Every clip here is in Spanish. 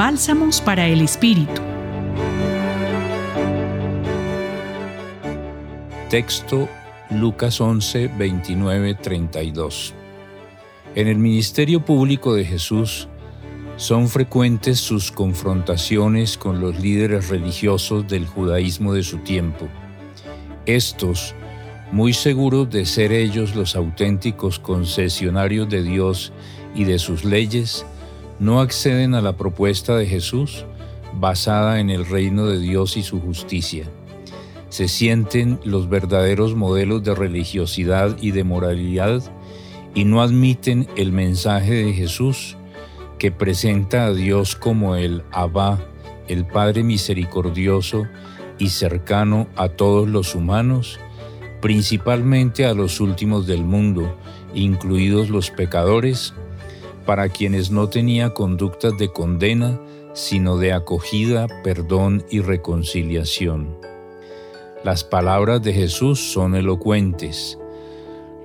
Bálsamos para el Espíritu. Texto Lucas 11, 29, 32. En el ministerio público de Jesús son frecuentes sus confrontaciones con los líderes religiosos del judaísmo de su tiempo. Estos, muy seguros de ser ellos los auténticos concesionarios de Dios y de sus leyes, no acceden a la propuesta de Jesús basada en el reino de Dios y su justicia. Se sienten los verdaderos modelos de religiosidad y de moralidad y no admiten el mensaje de Jesús que presenta a Dios como el Abba, el Padre misericordioso y cercano a todos los humanos, principalmente a los últimos del mundo, incluidos los pecadores, para quienes no tenía conductas de condena, sino de acogida, perdón y reconciliación. Las palabras de Jesús son elocuentes.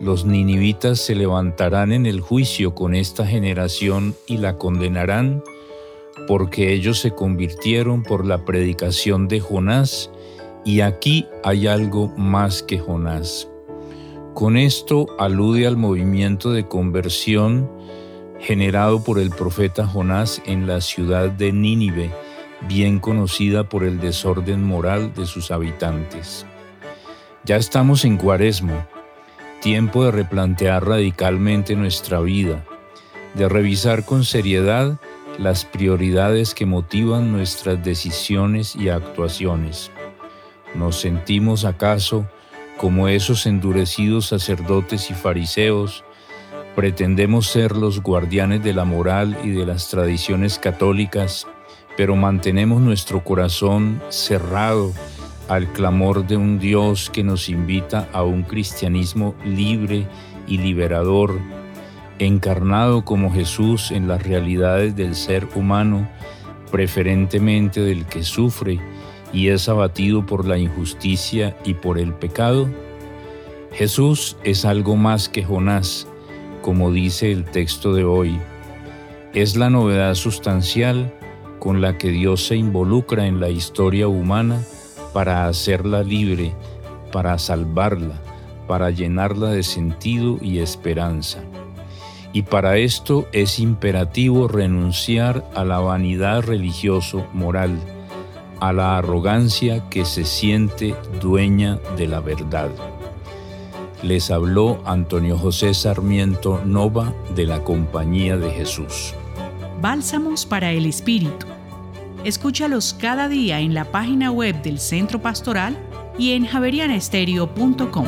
Los ninivitas se levantarán en el juicio con esta generación y la condenarán, porque ellos se convirtieron por la predicación de Jonás, y aquí hay algo más que Jonás. Con esto alude al movimiento de conversión generado por el profeta Jonás en la ciudad de Nínive, bien conocida por el desorden moral de sus habitantes. Ya estamos en cuaresmo, tiempo de replantear radicalmente nuestra vida, de revisar con seriedad las prioridades que motivan nuestras decisiones y actuaciones. ¿Nos sentimos acaso como esos endurecidos sacerdotes y fariseos? ¿Pretendemos ser los guardianes de la moral y de las tradiciones católicas, pero mantenemos nuestro corazón cerrado al clamor de un Dios que nos invita a un cristianismo libre y liberador, encarnado como Jesús en las realidades del ser humano, preferentemente del que sufre y es abatido por la injusticia y por el pecado? Jesús es algo más que Jonás, como dice el texto de hoy. Es la novedad sustancial con la que Dios se involucra en la historia humana para hacerla libre, para salvarla, para llenarla de sentido y esperanza. Y para esto es imperativo renunciar a la vanidad religioso-moral, a la arrogancia que se siente dueña de la verdad. Les habló Antonio José Sarmiento Nova de la Compañía de Jesús. Bálsamos para el Espíritu. Escúchalos cada día en la página web del Centro Pastoral y en javerianestereo.com.